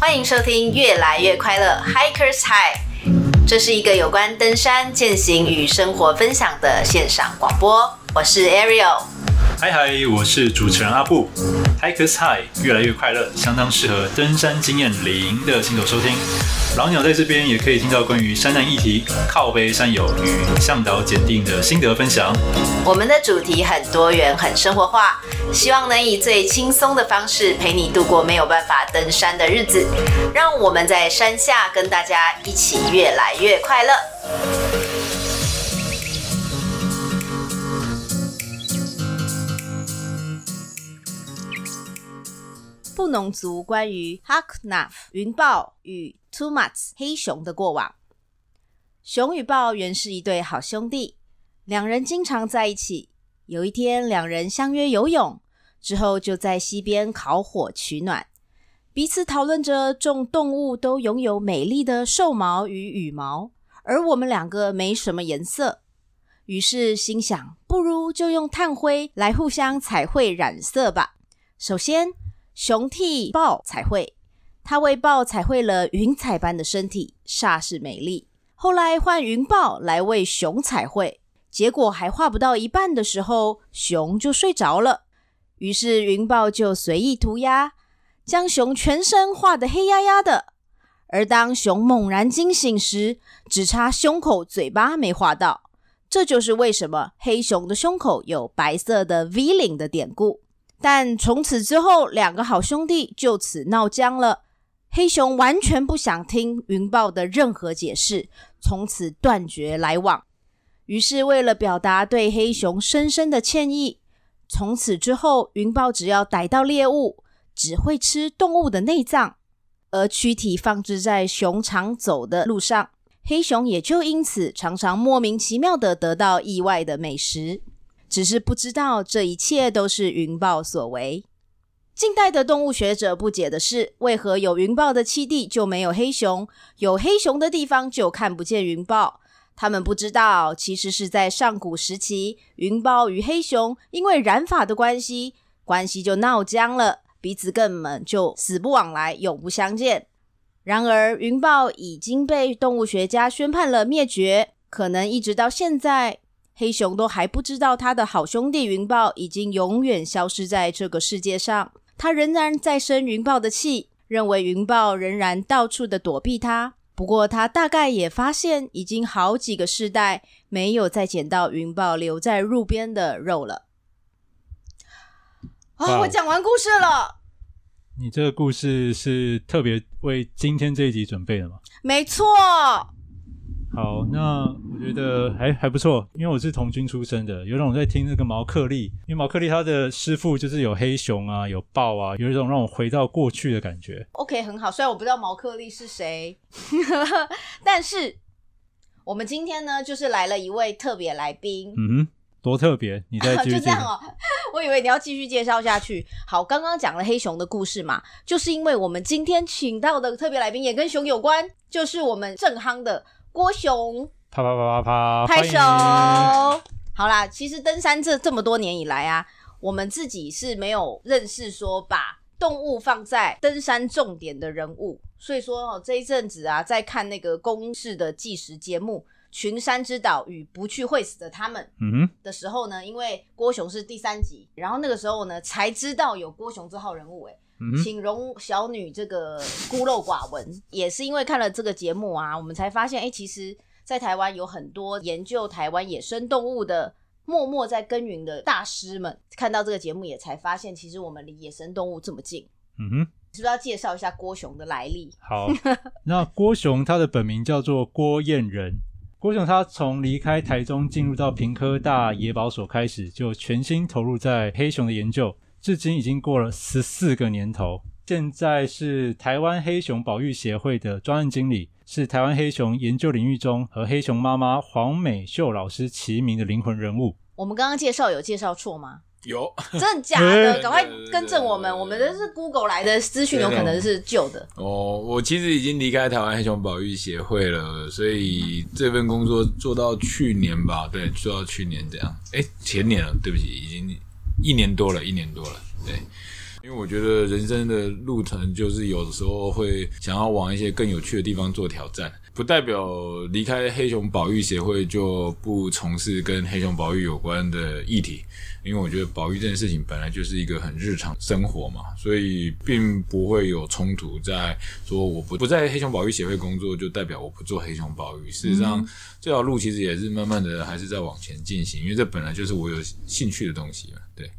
欢迎收听《越来越快乐 Hikers High》，这是一个有关登山、践行与生活分享的线上广播。我是 Ariel。嗨嗨，我是主持人阿布。Hikers High，越来越快乐，相当适合登山经验零的新手收听。老鸟在这边也可以听到关于山难议题、靠背山友与向导检定的心得分享。我们的主题很多元、很生活化，希望能以最轻松的方式陪你度过没有办法登山的日子。让我们在山下跟大家一起越来越快乐。布农族关于 Haknaf 云豹与 Tumats 黑熊的过往。熊与豹原是一对好兄弟，两人经常在一起。有一天，两人相约游泳，之后就在溪边烤火取暖，彼此讨论着众动物都拥有美丽的兽毛与羽毛，而我们两个没什么颜色。于是心想，不如就用炭灰来互相彩绘染色吧。首先，熊替豹彩绘，他为豹彩绘了云彩般的身体，煞是美丽。后来换云豹来为熊彩绘，结果还画不到一半的时候，熊就睡着了。于是云豹就随意涂鸦，将熊全身画得黑压压的。而当熊猛然惊醒时，只差胸口、嘴巴没画到。这就是为什么黑熊的胸口有白色的 V 领的典故。但从此之后，两个好兄弟就此闹僵了。黑熊完全不想听云豹的任何解释，从此断绝来往。于是，为了表达对黑熊深深的歉意，从此之后，云豹只要逮到猎物，只会吃动物的内脏，而躯体放置在熊常走的路上，黑熊也就因此常常莫名其妙地得到意外的美食。只是不知道这一切都是云豹所为。近代的动物学者不解的是，为何有云豹的栖地就没有黑熊，有黑熊的地方就看不见云豹？他们不知道，其实是在上古时期，云豹与黑熊因为染发的关系，关系就闹僵了，彼此根本就死不往来，永不相见。然而，云豹已经被动物学家宣判了灭绝，可能一直到现在。黑熊都还不知道他的好兄弟云豹已经永远消失在这个世界上，他仍然在生云豹的气，认为云豹仍然到处的躲避他。不过他大概也发现，已经好几个世代没有再捡到云豹留在路边的肉了。啊、哦，我讲完故事了。你这个故事是特别为今天这一集准备的吗？没错。好，那我觉得还还不错，因为我是童军出身的，有种在听那个毛克利，因为毛克利他的师傅就是有黑熊啊，有豹啊，有一种让我回到过去的感觉。OK，很好，虽然我不知道毛克利是谁，但是我们今天呢，就是来了一位特别来宾。嗯哼，多特别？你再 继续。就这样哦，我以为你要继续介绍下去。好，刚刚讲了黑熊的故事嘛，就是因为我们今天请到的特别来宾也跟熊有关，就是我们正夯的。郭熊，啪啪啪啪啪，拍手。好啦，其实登山这这么多年以来啊，我们自己是没有认识说把动物放在登山重点的人物。所以说哦，这一阵子啊，在看那个公式的纪实节目《群山之岛与不去会死的他们》的时候呢，因为郭雄是第三集，然后那个时候呢，才知道有郭雄这号人物诶。请容小女这个孤陋寡闻，也是因为看了这个节目啊，我们才发现，哎，其实，在台湾有很多研究台湾野生动物的默默在耕耘的大师们，看到这个节目也才发现，其实我们离野生动物这么近。嗯哼，是不是要介绍一下郭雄的来历？好，那郭雄他的本名叫做郭彦仁。郭雄他从离开台中进入到屏科大野保所开始，就全心投入在黑熊的研究。至今已经过了十四个年头，现在是台湾黑熊保育协会的专案经理，是台湾黑熊研究领域中和黑熊妈妈黄美秀老师齐名的灵魂人物。我们刚刚介绍有介绍错吗？有，真的假的？赶快更正我们，我们这是 Google 来的资讯，有可能是旧的。哦，我其实已经离开台湾黑熊保育协会了，所以这份工作做到去年吧，对，做到去年这样。哎，前年了，对不起，已经。一年多了，一年多了，对，因因为我觉得人生的路程就是有的时候会想要往一些更有趣的地方做挑战，不代表离开黑熊保育协会就不从事跟黑熊保育有关的议题。因为我觉得保育这件事情本来就是一个很日常生活嘛，所以并不会有冲突。在说我不不在黑熊保育协会工作，就代表我不做黑熊保育。事实上，这条路其实也是慢慢的还是在往前进行，因为这本来就是我有兴趣的东西嘛。对。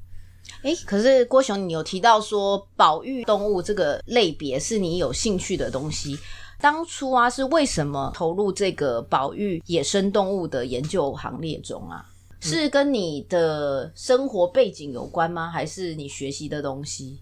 哎，可是郭雄，你有提到说保育动物这个类别是你有兴趣的东西。当初啊，是为什么投入这个保育野生动物的研究行列中啊？是跟你的生活背景有关吗？还是你学习的东西？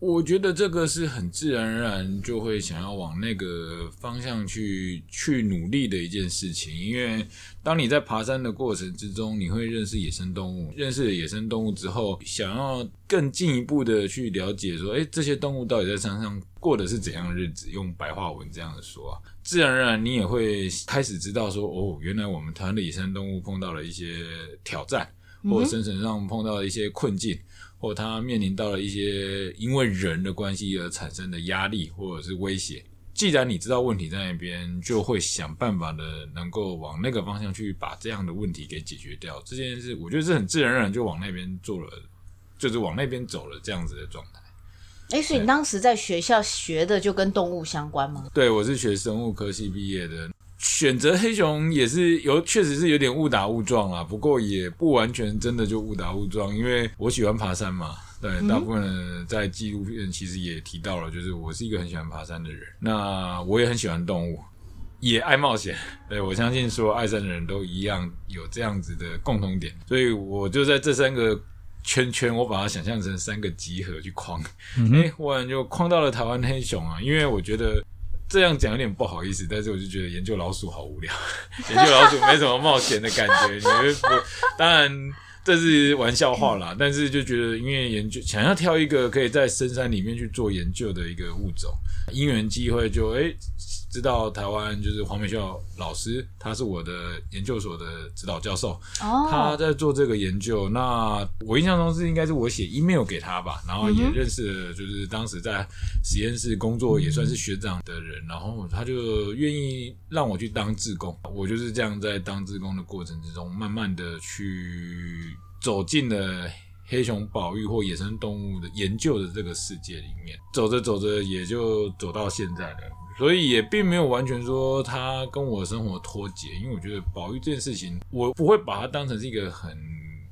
我觉得这个是很自然而然就会想要往那个方向去去努力的一件事情，因为当你在爬山的过程之中，你会认识野生动物，认识了野生动物之后，想要更进一步的去了解说，诶，这些动物到底在山上过的是怎样的日子？用白话文这样的说啊，自然而然你也会开始知道说，哦，原来我们台湾的野生动物碰到了一些挑战，或者生存上碰到了一些困境。或他面临到了一些因为人的关系而产生的压力或者是威胁，既然你知道问题在那边，就会想办法的能够往那个方向去把这样的问题给解决掉。这件事我觉得是很自然而然就往那边做了，就是往那边走了这样子的状态。哎，所以你当时在学校学的就跟动物相关吗？对，我是学生物科系毕业的。选择黑熊也是有，确实是有点误打误撞啦。不过也不完全真的就误打误撞，因为我喜欢爬山嘛。对，大部分人在纪录片其实也提到了，就是我是一个很喜欢爬山的人。那我也很喜欢动物，也爱冒险。对，我相信说爱山的人都一样有这样子的共同点。所以我就在这三个圈圈，我把它想象成三个集合去框。嗯，哎，忽然就框到了台湾黑熊啊，因为我觉得。这样讲有点不好意思，但是我就觉得研究老鼠好无聊，研究老鼠没什么冒险的感觉。你会不，当然这是玩笑话啦，但是就觉得因为研究想要挑一个可以在深山里面去做研究的一个物种，因缘机会就诶知道台湾就是黄美秀老师，他是我的研究所的指导教授，oh. 他在做这个研究。那我印象中是应该是我写 email 给他吧，然后也认识了，就是当时在实验室工作也算是学长的人，然后他就愿意让我去当志工。我就是这样在当志工的过程之中，慢慢的去走进了黑熊保育或野生动物的研究的这个世界里面，走着走着也就走到现在了。所以也并没有完全说它跟我的生活脱节，因为我觉得保育这件事情，我不会把它当成是一个很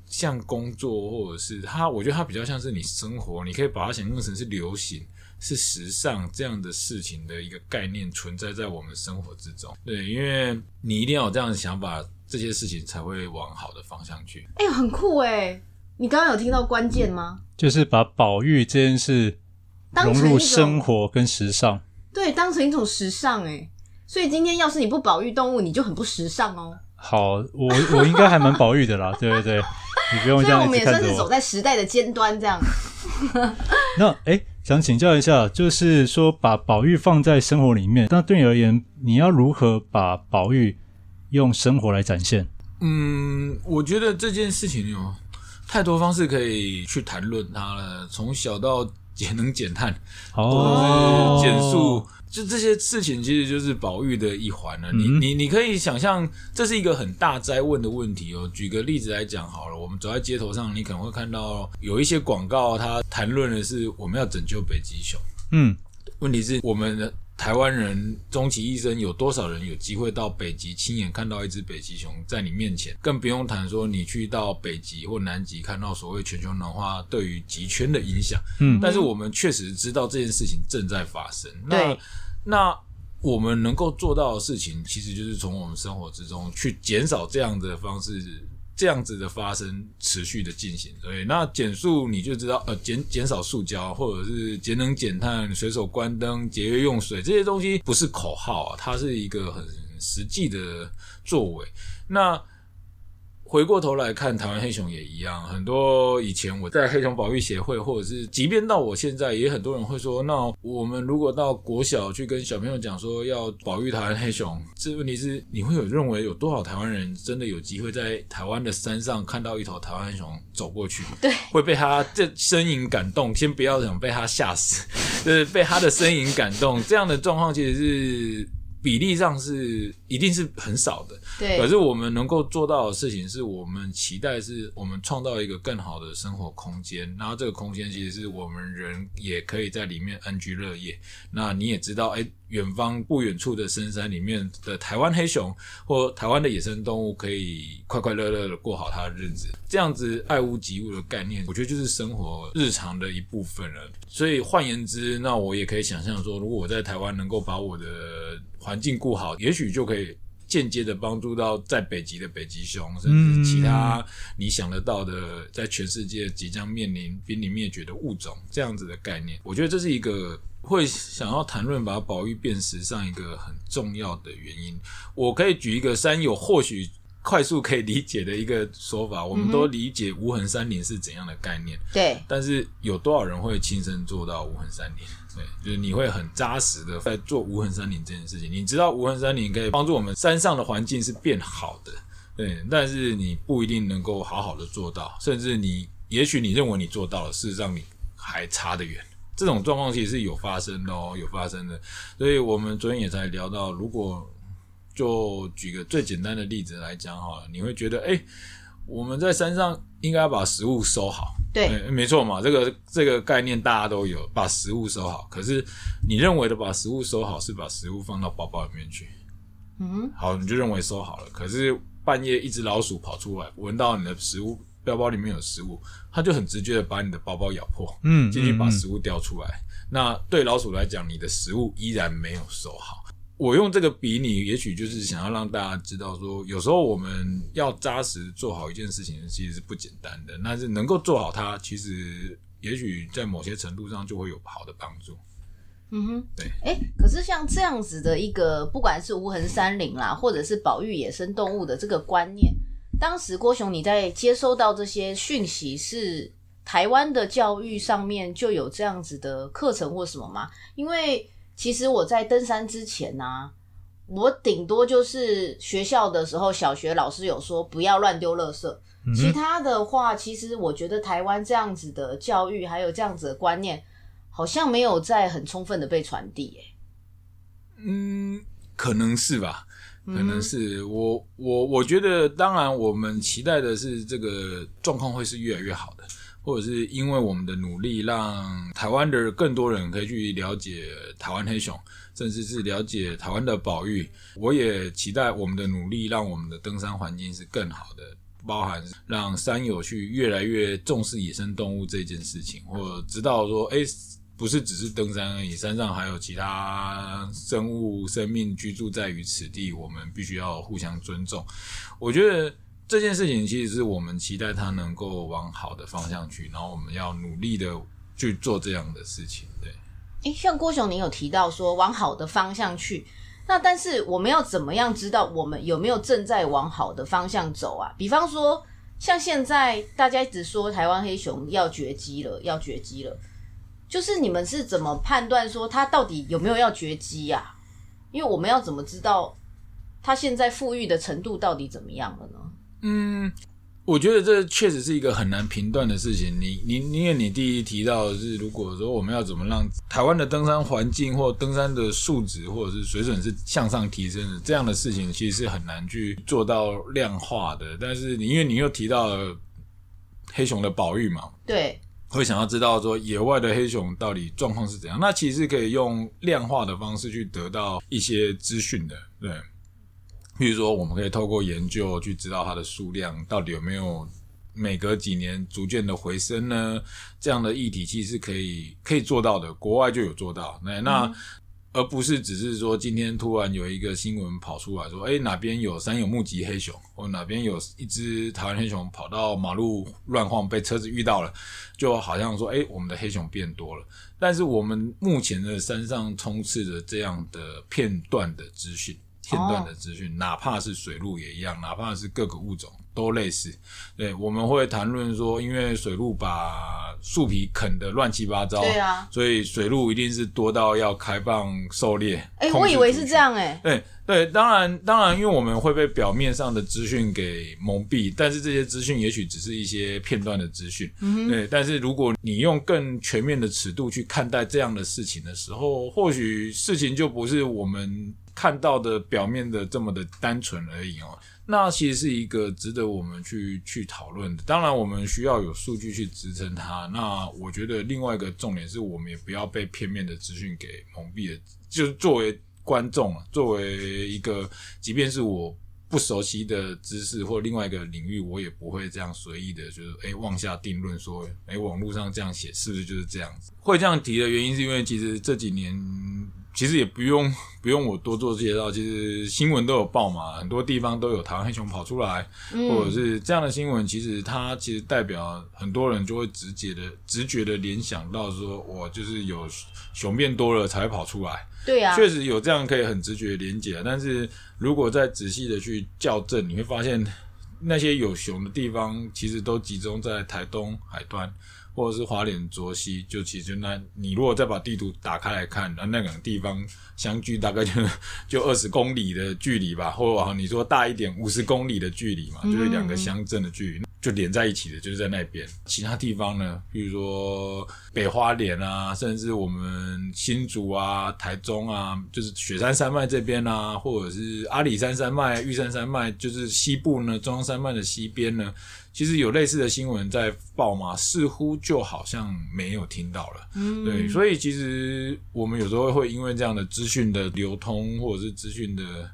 像工作，或者是它，我觉得它比较像是你生活，你可以把它想象成是流行、是时尚这样的事情的一个概念存在在我们生活之中。对，因为你一定要有这样的想法，这些事情才会往好的方向去。哎、欸，很酷哎！你刚刚有听到关键吗？就是把保育这件事融入生活跟时尚。对，当成一种时尚哎，所以今天要是你不保育动物，你就很不时尚哦。好，我我应该还蛮保育的啦，对对对，你不用这样。我们也算是走在时代的尖端，这样。那哎，想请教一下，就是说把保育放在生活里面，那对你而言，你要如何把保育用生活来展现？嗯，我觉得这件事情有太多方式可以去谈论它了，从小到。节能减碳，哦，减速，就这些事情，其实就是保育的一环了。嗯、你你你可以想象，这是一个很大灾问的问题哦。举个例子来讲好了，我们走在街头上，你可能会看到有一些广告，它谈论的是我们要拯救北极熊。嗯，问题是我们的。台湾人终其一生，有多少人有机会到北极亲眼看到一只北极熊在你面前？更不用谈说你去到北极或南极看到所谓全球暖化对于极圈的影响。嗯，但是我们确实知道这件事情正在发生。那那我们能够做到的事情，其实就是从我们生活之中去减少这样的方式。这样子的发生持续的进行，所以那减速你就知道，呃，减减少塑胶，或者是节能减碳、随手关灯、节约用水这些东西不是口号啊，它是一个很实际的作为。那回过头来看，台湾黑熊也一样。很多以前我在黑熊保育协会，或者是即便到我现在，也很多人会说：那我们如果到国小去跟小朋友讲说要保育台湾黑熊，这问题是你会有认为有多少台湾人真的有机会在台湾的山上看到一头台湾黑熊走过去？对，会被他这身影感动。先不要想被他吓死，就是被他的身影感动。这样的状况其实是。比例上是一定是很少的，对。可是我们能够做到的事情，是我们期待是我们创造一个更好的生活空间，然后这个空间其实是我们人也可以在里面安居乐业。那你也知道，哎。远方不远处的深山里面的台湾黑熊或台湾的野生动物，可以快快乐乐的过好它的日子。这样子爱屋及乌的概念，我觉得就是生活日常的一部分了。所以换言之，那我也可以想象说，如果我在台湾能够把我的环境顾好，也许就可以间接的帮助到在北极的北极熊，甚至其他你想得到的，在全世界即将面临濒临灭绝的物种。这样子的概念，我觉得这是一个。会想要谈论把保育变时尚一个很重要的原因，我可以举一个山友或许快速可以理解的一个说法，我们都理解无痕山林是怎样的概念，对，但是有多少人会亲身做到无痕山林？对，就是你会很扎实的在做无痕山林这件事情，你知道无痕山林可以帮助我们山上的环境是变好的，对，但是你不一定能够好好的做到，甚至你也许你认为你做到了，事实上你还差得远。这种状况其实是有发生的哦，有发生的。所以我们昨天也才聊到，如果就举个最简单的例子来讲哈，你会觉得，哎，我们在山上应该要把食物收好。对，没错嘛，这个这个概念大家都有，把食物收好。可是你认为的把食物收好，是把食物放到包包里面去。嗯，好，你就认为收好了。可是半夜一只老鼠跑出来，闻到你的食物。包包里面有食物，它就很直接的把你的包包咬破，嗯，进去把食物叼出来。嗯嗯、那对老鼠来讲，你的食物依然没有收好。我用这个比拟，也许就是想要让大家知道说，有时候我们要扎实做好一件事情，其实是不简单的。但是能够做好它，其实也许在某些程度上就会有好的帮助。嗯哼，对。哎、欸，可是像这样子的一个，不管是无痕山林啦，或者是保育野生动物的这个观念。当时郭雄，你在接收到这些讯息，是台湾的教育上面就有这样子的课程或什么吗？因为其实我在登山之前呢、啊，我顶多就是学校的时候，小学老师有说不要乱丢垃圾，嗯、其他的话，其实我觉得台湾这样子的教育还有这样子的观念，好像没有在很充分的被传递。哎，嗯，可能是吧。可能是我我我觉得，当然我们期待的是这个状况会是越来越好的，或者是因为我们的努力，让台湾的更多人可以去了解台湾黑熊，甚至是了解台湾的保育。我也期待我们的努力，让我们的登山环境是更好的，包含让山友去越来越重视野生动物这件事情，或知道说，哎。不是只是登山而已，山上还有其他生物生命居住在于此地，我们必须要互相尊重。我觉得这件事情其实是我们期待它能够往好的方向去，然后我们要努力的去做这样的事情。对，诶，像郭雄，你有提到说往好的方向去，那但是我们要怎么样知道我们有没有正在往好的方向走啊？比方说，像现在大家一直说台湾黑熊要绝迹了，要绝迹了。就是你们是怎么判断说它到底有没有要绝迹呀？因为我们要怎么知道它现在复育的程度到底怎么样了呢？嗯，我觉得这确实是一个很难评断的事情。你你因为你第一提到的是，如果说我们要怎么让台湾的登山环境或登山的素质或者是水准是向上提升的，这样的事情其实是很难去做到量化的。但是你因为你又提到了黑熊的保育嘛，对。会想要知道说野外的黑熊到底状况是怎样，那其实可以用量化的方式去得到一些资讯的，对。比如说，我们可以透过研究去知道它的数量到底有没有每隔几年逐渐的回升呢？这样的议题其实是可以可以做到的，国外就有做到。那那。嗯而不是只是说今天突然有一个新闻跑出来说，哎，哪边有山有目击黑熊，或哪边有一只台湾黑熊跑到马路乱晃，被车子遇到了，就好像说，哎，我们的黑熊变多了。但是我们目前的山上充斥着这样的片段的资讯，片段的资讯，哪怕是水路也一样，哪怕是各个物种都类似。对，我们会谈论说，因为水路把树皮啃得乱七八糟，对啊，所以水路一定是多到要开放狩猎。哎，我以为是这样哎。对对，当然当然，因为我们会被表面上的资讯给蒙蔽，但是这些资讯也许只是一些片段的资讯。嗯，对，但是如果你用更全面的尺度去看待这样的事情的时候，或许事情就不是我们。看到的表面的这么的单纯而已哦，那其实是一个值得我们去去讨论的。当然，我们需要有数据去支撑它。那我觉得另外一个重点是我们也不要被片面的资讯给蒙蔽了。就是作为观众，作为一个，即便是我不熟悉的知识或另外一个领域，我也不会这样随意的，就是诶妄下定论说，诶网络上这样写是不是就是这样子？会这样提的原因是因为其实这几年。其实也不用 不用我多做介绍，其实新闻都有报嘛，很多地方都有台湾黑熊跑出来，嗯、或者是这样的新闻，其实它其实代表很多人就会直接的直觉的联想到说，我，就是有熊变多了才会跑出来。对呀、啊，确实有这样可以很直觉的连接。但是如果再仔细的去校正，你会发现那些有熊的地方，其实都集中在台东海端。或者是花莲卓溪，就其实那，你如果再把地图打开来看，那那两个地方相距大概就 就二十公里的距离吧，或者你说大一点五十公里的距离嘛，就是两个乡镇的距离。就连在一起的，就是在那边。其他地方呢，比如说北花莲啊，甚至我们新竹啊、台中啊，就是雪山山脉这边啊，或者是阿里山山脉、玉山山脉，就是西部呢，中央山脉的西边呢，其实有类似的新闻在报吗？似乎就好像没有听到了。嗯，对，所以其实我们有时候会因为这样的资讯的流通，或者是资讯的。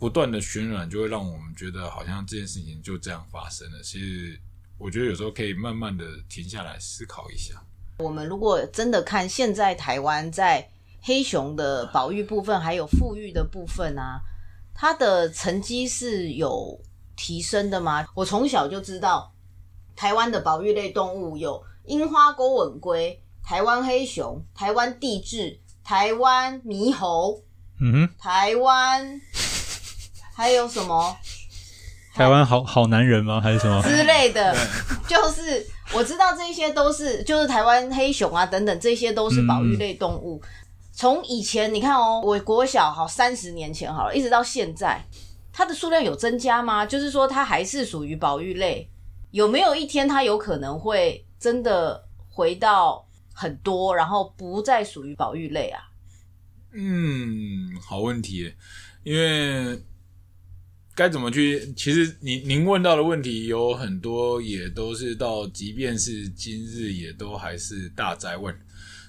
不断的渲染，就会让我们觉得好像这件事情就这样发生了。其实，我觉得有时候可以慢慢的停下来思考一下。我们如果真的看现在台湾在黑熊的保育部分，还有富裕的部分啊，它的成绩是有提升的吗？我从小就知道，台湾的保育类动物有樱花钩吻龟、台湾黑熊、台湾帝雉、台湾猕猴，嗯哼，台湾。还有什么？台湾好好男人吗？还是什么之类的？就是我知道这些都是，就是台湾黑熊啊等等，这些都是保育类动物。从、嗯、以前你看哦，我国小好三十年前好了，一直到现在，它的数量有增加吗？就是说它还是属于保育类，有没有一天它有可能会真的回到很多，然后不再属于保育类啊？嗯，好问题，因为。该怎么去？其实您您问到的问题有很多，也都是到，即便是今日，也都还是大哉问。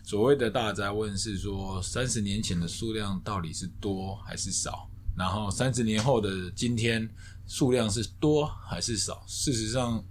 所谓的大哉问是说，三十年前的数量到底是多还是少？然后三十年后的今天，数量是多还是少？事实上，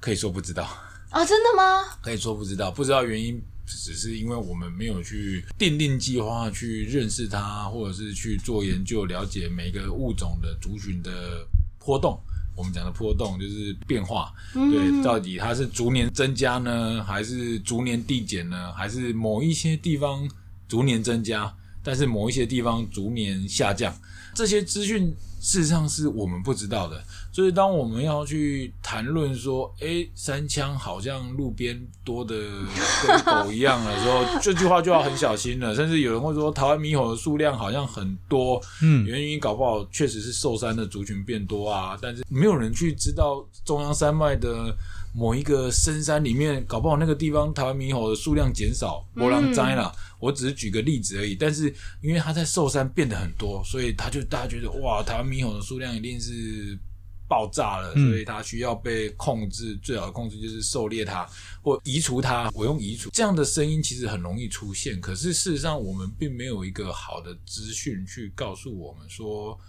可以说不知道啊。真的吗？可以说不知道，不知道原因。只是因为我们没有去定定计划去认识它，或者是去做研究，了解每个物种的族群的波动。我们讲的波动就是变化，对，到底它是逐年增加呢，还是逐年递减呢？还是某一些地方逐年增加，但是某一些地方逐年下降？这些资讯事实上是我们不知道的。所以，当我们要去谈论说，诶，山枪好像路边多的跟狗一样的时候，这句话就要很小心了。甚至有人会说，台湾猕猴的数量好像很多，嗯，原因搞不好确实是寿山的族群变多啊。但是没有人去知道中央山脉的某一个深山里面，搞不好那个地方台湾猕猴的数量减少，波浪灾了。我只是举个例子而已。但是因为它在寿山变得很多，所以他就大家觉得哇，台湾猕猴的数量一定是。爆炸了，所以它需要被控制。嗯、最好的控制就是狩猎它或移除它。我用移除这样的声音，其实很容易出现。可是事实上，我们并没有一个好的资讯去告诉我们说，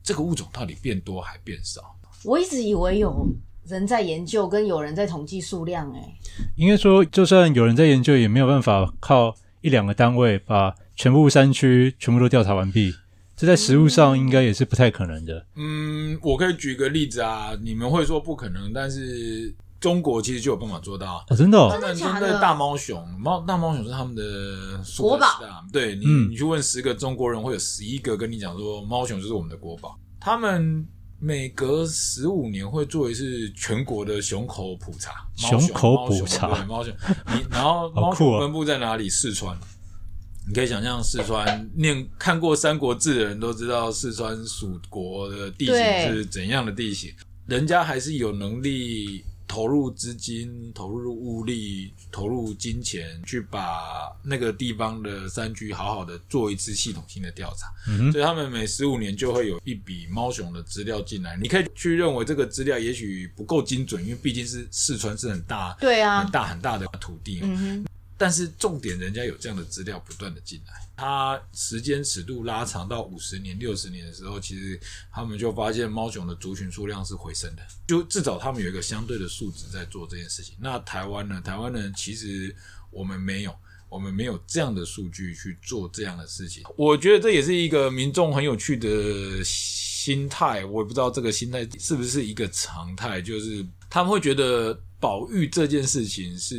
这个物种到底变多还变少。我一直以为有人在研究，跟有人在统计数量。哎，应该说，就算有人在研究，也没有办法靠一两个单位把全部山区全部都调查完毕。这在实物上应该也是不太可能的。嗯，我可以举个例子啊，你们会说不可能，但是中国其实就有办法做到。哦，真的，哦，他们真的大猫熊，猫大猫熊是他们的国宝。对你，嗯、你去问十个中国人，会有十一个跟你讲说，猫熊就是我们的国宝。他们每隔十五年会做一次全国的熊口普查。熊口普查，对，猫熊。你然后猫熊分布在哪里？四川。你可以想象，四川念看过《三国志》的人都知道，四川蜀国的地形是怎样的地形。人家还是有能力投入资金、投入物力、投入金钱，去把那个地方的山区好好的做一次系统性的调查。嗯，所以他们每十五年就会有一笔猫熊的资料进来。你可以去认为这个资料也许不够精准，因为毕竟是四川是很大、对啊，很大很大的土地。但是重点，人家有这样的资料不断的进来，它时间尺度拉长到五十年、六十年的时候，其实他们就发现猫熊的族群数量是回升的，就至少他们有一个相对的数值在做这件事情。那台湾呢？台湾人其实我们没有，我们没有这样的数据去做这样的事情。我觉得这也是一个民众很有趣的心态，我也不知道这个心态是不是一个常态，就是他们会觉得。保育这件事情是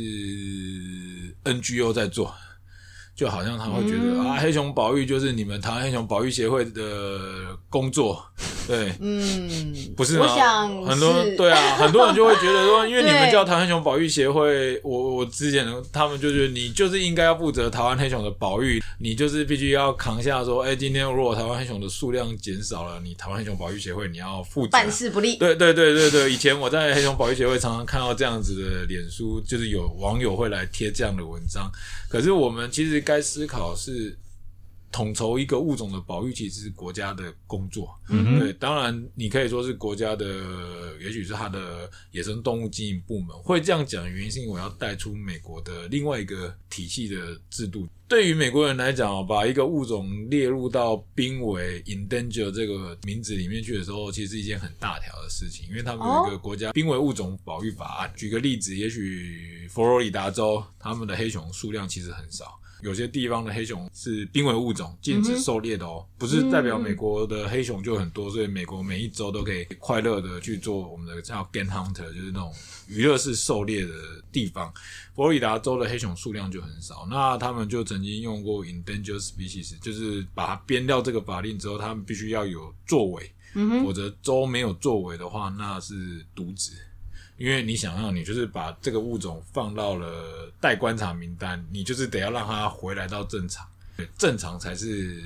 NGO 在做，就好像他会觉得、嗯、啊，黑熊保育就是你们台湾黑熊保育协会的工作。对，嗯，不是吗？我想很多对啊，很多人就会觉得说，因为你们叫台湾黑熊保育协会，我我之前他们就觉得你就是应该要负责台湾黑熊的保育，你就是必须要扛下说，哎，今天如果台湾黑熊的数量减少了，你台湾黑熊保育协会你要负责办事不力。对对对对对，以前我在黑熊保育协会常常看到这样子的脸书，就是有网友会来贴这样的文章，可是我们其实该思考是。统筹一个物种的保育，其实是国家的工作。嗯，对，当然你可以说是国家的，也许是它的野生动物经营部门会这样讲原因，是因为我要带出美国的另外一个体系的制度。对于美国人来讲，把一个物种列入到濒危 （endanger） 这个名字里面去的时候，其实是一件很大条的事情，因为他们有一个国家濒危物种保育法案。举个例子，也许佛罗里达州他们的黑熊数量其实很少。有些地方的黑熊是濒危物种，禁止狩猎的哦，不是代表美国的黑熊就很多，所以美国每一周都可以快乐的去做我们的叫 game hunter，就是那种娱乐式狩猎的地方。佛罗里达州的黑熊数量就很少，那他们就曾经用过 endangered species，就是把它编掉这个法令之后，他们必须要有作为，否则州没有作为的话，那是渎职。因为你想要，你就是把这个物种放到了待观察名单，你就是得要让它回来到正常，对，正常才是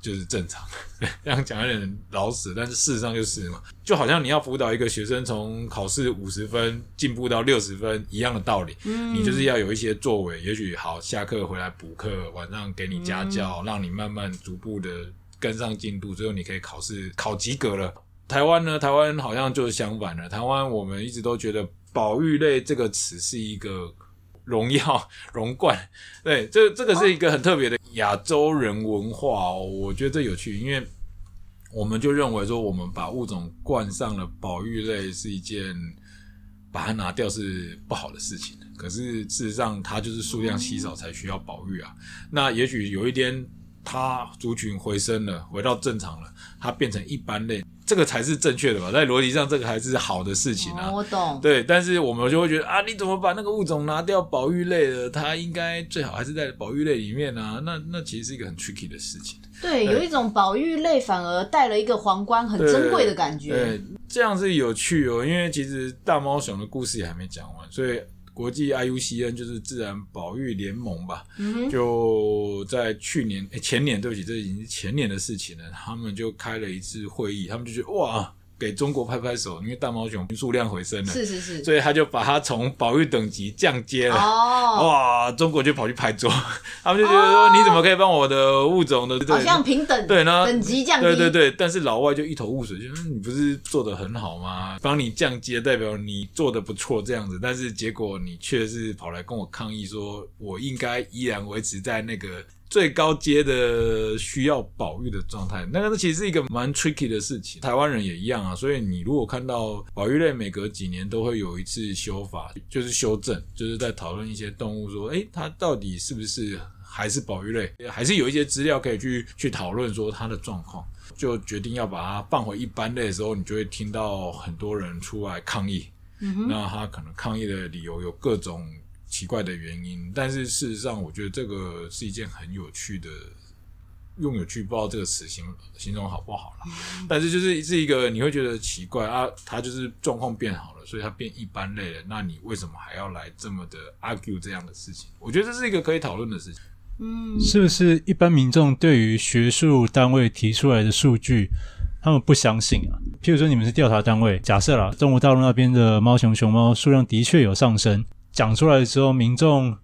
就是正常。这样讲有点老死，但是事实上就是嘛，就好像你要辅导一个学生从考试五十分进步到六十分一样的道理，嗯，你就是要有一些作为，也许好下课回来补课，晚上给你家教，让你慢慢逐步的跟上进度，最后你可以考试考及格了。台湾呢？台湾好像就是相反了。台湾我们一直都觉得“保育类”这个词是一个荣耀、荣冠。对，这这个是一个很特别的亚洲人文化哦。我觉得这有趣，因为我们就认为说，我们把物种冠上了“保育类”是一件把它拿掉是不好的事情。可是事实上，它就是数量稀少才需要保育啊。那也许有一天，它族群回升了，回到正常了，它变成一般类。这个才是正确的吧，在逻辑上，这个还是好的事情啊。哦，我懂。对，但是我们就会觉得啊，你怎么把那个物种拿掉保育类的？它应该最好还是在保育类里面啊。那那其实是一个很 tricky 的事情。对，有一种保育类反而带了一个皇冠，很珍贵的感觉。对，这样是有趣哦，因为其实大猫熊的故事也还没讲完，所以。国际 IUCN 就是自然保育联盟吧，嗯，就在去年、欸、前年，对不起，这已经是前年的事情了。他们就开了一次会议，他们就觉得哇。给中国拍拍手，因为大猫熊数量回升了，是是是，所以他就把它从保育等级降阶了。哦，哇，中国就跑去拍桌，他们就觉得说，你怎么可以帮我的物种的好像平等对呢？等级降低，对对对。但是老外就一头雾水，就说你不是做得很好吗？帮你降阶代表你做得不错这样子，但是结果你却是跑来跟我抗议，说我应该依然维持在那个。最高阶的需要保育的状态，那个其实是一个蛮 tricky 的事情。台湾人也一样啊，所以你如果看到保育类每隔几年都会有一次修法，就是修正，就是在讨论一些动物说，诶，它到底是不是还是保育类，还是有一些资料可以去去讨论说它的状况，就决定要把它放回一般类的时候，你就会听到很多人出来抗议。嗯，那他可能抗议的理由有各种奇怪的原因，但是事实上，我觉得这个是一件很有趣的。用有趣，不知道这个词形形容好不好了，但是就是是一个你会觉得奇怪啊，他就是状况变好了，所以他变一般类了，那你为什么还要来这么的 argue 这样的事情？我觉得这是一个可以讨论的事情。嗯，是不是一般民众对于学术单位提出来的数据，他们不相信啊？譬如说你们是调查单位，假设啦，中国大陆那边的猫熊熊猫数量的确有上升，讲出来的时候，民众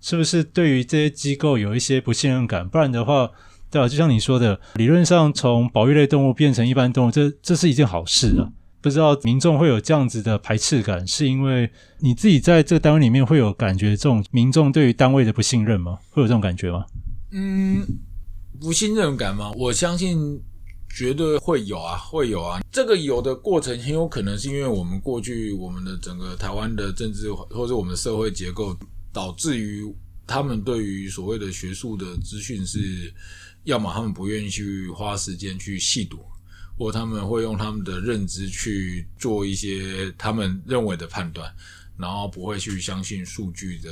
是不是对于这些机构有一些不信任感？不然的话。对啊，就像你说的，理论上从保育类动物变成一般动物，这这是一件好事啊。不知道民众会有这样子的排斥感，是因为你自己在这个单位里面会有感觉，这种民众对于单位的不信任吗？会有这种感觉吗？嗯，不信任感吗？我相信绝对会有啊，会有啊。这个有的过程很有可能是因为我们过去我们的整个台湾的政治或者我们的社会结构，导致于他们对于所谓的学术的资讯是。要么他们不愿意去花时间去细读，或他们会用他们的认知去做一些他们认为的判断，然后不会去相信数据的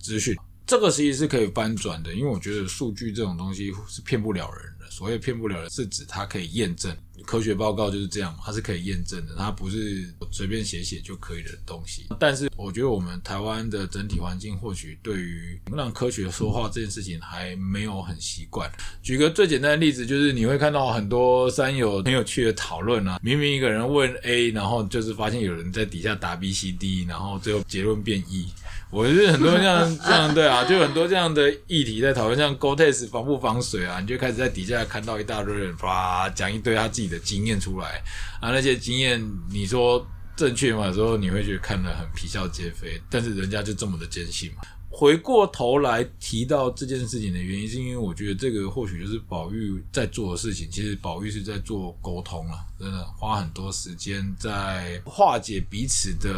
资讯。这个其实是可以翻转的，因为我觉得数据这种东西是骗不了人。所谓骗不了人，是指它可以验证。科学报告就是这样，它是可以验证的，它不是随便写写就可以的东西。但是我觉得我们台湾的整体环境，或许对于让科学说话这件事情还没有很习惯。举个最简单的例子，就是你会看到很多山友很有趣的讨论啊，明明一个人问 A，然后就是发现有人在底下答 B、C、D，然后最后结论变 E。我觉得很多这样 这样对啊，就很多这样的议题在讨论，像 Gore-Tex 防不防水啊，你就开始在底下看到一大堆人哇讲一堆他自己的经验出来啊，那些经验你说正确吗？有时候你会觉得看得很啼笑皆非，但是人家就这么的坚信嘛。回过头来提到这件事情的原因，是因为我觉得这个或许就是宝玉在做的事情，其实宝玉是在做沟通啊，真的花很多时间在化解彼此的。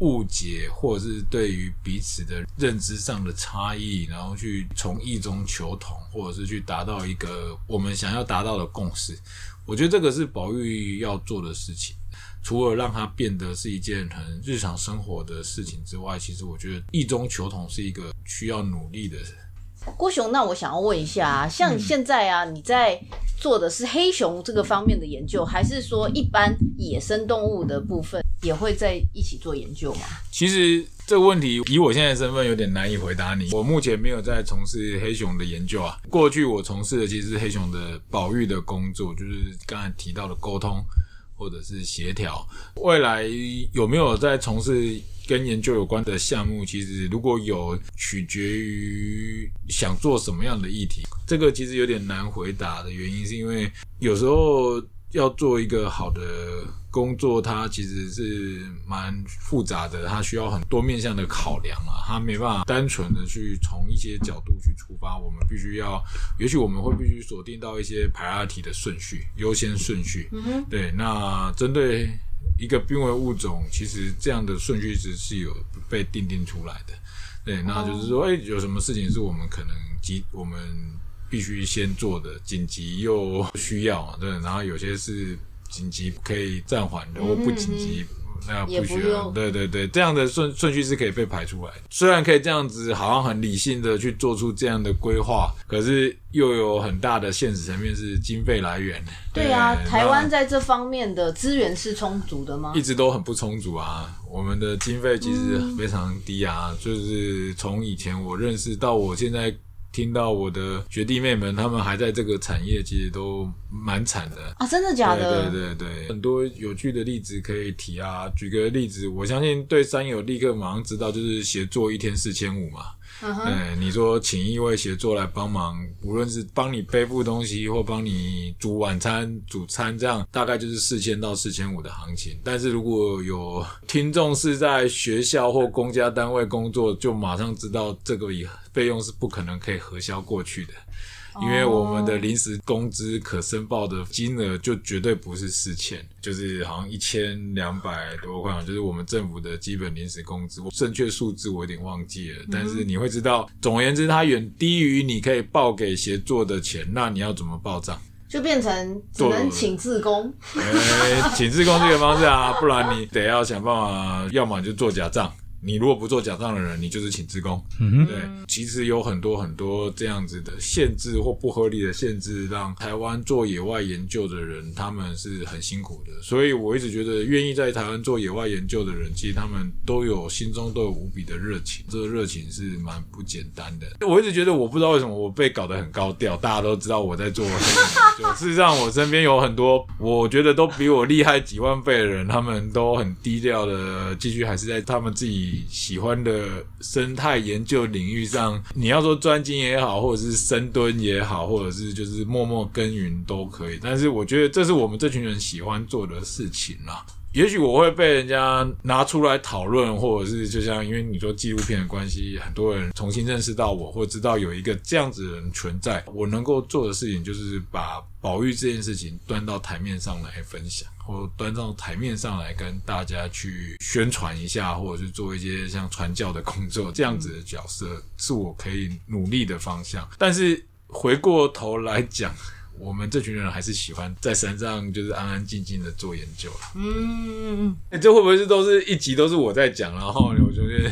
误解，或者是对于彼此的认知上的差异，然后去从异中求同，或者是去达到一个我们想要达到的共识。我觉得这个是保育要做的事情。除了让它变得是一件很日常生活的事情之外，其实我觉得异中求同是一个需要努力的。郭雄，那我想要问一下啊，像现在啊，你在做的是黑熊这个方面的研究，还是说一般野生动物的部分也会在一起做研究吗？其实这个问题以我现在身份有点难以回答你。我目前没有在从事黑熊的研究啊。过去我从事的其实是黑熊的保育的工作，就是刚才提到的沟通或者是协调。未来有没有在从事？跟研究有关的项目，其实如果有取决于想做什么样的议题，这个其实有点难回答的原因，是因为有时候要做一个好的工作，它其实是蛮复杂的，它需要很多面向的考量啊，它没办法单纯的去从一些角度去出发，我们必须要，也许我们会必须锁定到一些 priority 的顺序，优先顺序。嗯哼，对，那针对。一个濒危物种，其实这样的顺序值是有被定定出来的。对，那就是说，哎，有什么事情是我们可能急，我们必须先做的，紧急又需要，对，然后有些是紧急可以暂缓的，或不紧急。那不需要，对对对，这样的顺顺序是可以被排出来的。虽然可以这样子，好像很理性的去做出这样的规划，可是又有很大的现实层面是经费来源。对，对啊，台湾在这方面的资源是充足的吗？一直都很不充足啊，我们的经费其实非常低啊，嗯、就是从以前我认识到我现在。听到我的学弟妹们，他们还在这个产业，其实都蛮惨的啊！真的假的？对对对，很多有趣的例子可以提啊。举个例子，我相信对山友立刻马上知道，就是协作一天四千五嘛。嗯哼，对，你说请一位协作来帮忙，无论是帮你背负东西，或帮你煮晚餐、煮餐，这样大概就是四千到四千五的行情。但是如果有听众是在学校或公家单位工作，就马上知道这个以费用是不可能可以核销过去的。因为我们的临时工资可申报的金额就绝对不是四千，就是好像一千两百多块，就是我们政府的基本临时工资。正确数字我有点忘记了，但是你会知道，总而言之，它远低于你可以报给协作的钱，那你要怎么报账？就变成只能请自工。哎，请自工这个方式啊，不然你得要想办法，要么就做假账。你如果不做假账的人，你就是请职工。嗯哼，对，其实有很多很多这样子的限制或不合理的限制，让台湾做野外研究的人他们是很辛苦的。所以我一直觉得，愿意在台湾做野外研究的人，其实他们都有心中都有无比的热情，这个热情是蛮不简单的。我一直觉得，我不知道为什么我被搞得很高调，大家都知道我在做。事实上，我身边有很多我觉得都比我厉害几万倍的人，他们都很低调的，继续还是在他们自己。喜欢的生态研究领域上，你要说专精也好，或者是深蹲也好，或者是就是默默耕耘都可以。但是我觉得这是我们这群人喜欢做的事情啦。也许我会被人家拿出来讨论，或者是就像因为你说纪录片的关系，很多人重新认识到我，或知道有一个这样子的人存在。我能够做的事情就是把保育这件事情端到台面上来分享，或端到台面上来跟大家去宣传一下，或者是做一些像传教的工作。这样子的角色是我可以努力的方向。但是回过头来讲。我们这群人还是喜欢在山上，就是安安静静的做研究。嗯，哎、欸，这会不会是都是一集都是我在讲，然后我觉得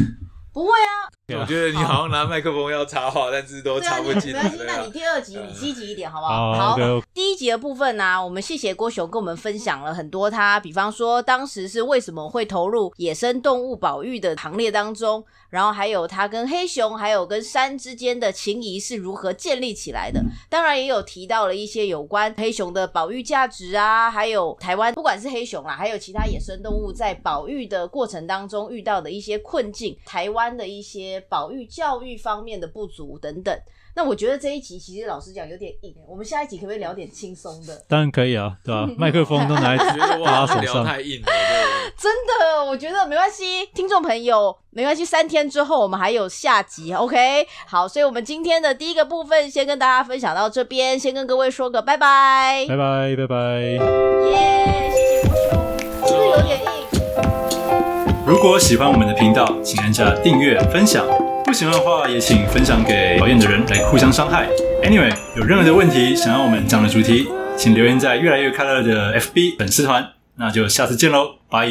不会啊。我觉得你好像拿麦克风要插话，但是都插不进来。没关系，那你第二集你积极一点好不好？好，第一集的部分呢、啊，我们谢谢郭雄跟我们分享了很多他，比方说当时是为什么会投入野生动物保育的行列当中，然后还有他跟黑熊还有跟山之间的情谊是如何建立起来的。当然也有提到了一些有关黑熊的保育价值啊，还有台湾不管是黑熊啦，还有其他野生动物在保育的过程当中遇到的一些困境，台湾的一些保育教。育方面的不足等等，那我觉得这一集其实老实讲有点硬。我们下一集可不可以聊点轻松的？当然可以啊，对吧、啊？麦克风都拿在大家手上，太硬了。真的，我觉得没关系，听众朋友没关系。三天之后我们还有下集，OK？好，所以我们今天的第一个部分先跟大家分享到这边，先跟各位说个拜拜，拜拜，拜拜。耶，谢谢郭兄，是不是有点硬？如果喜欢我们的频道，请按下订阅、分享。不喜欢的话，也请分享给讨厌的人来互相伤害。Anyway，有任何的问题想要我们讲的主题，请留言在越来越快乐的 FB 粉丝团。那就下次见喽，拜。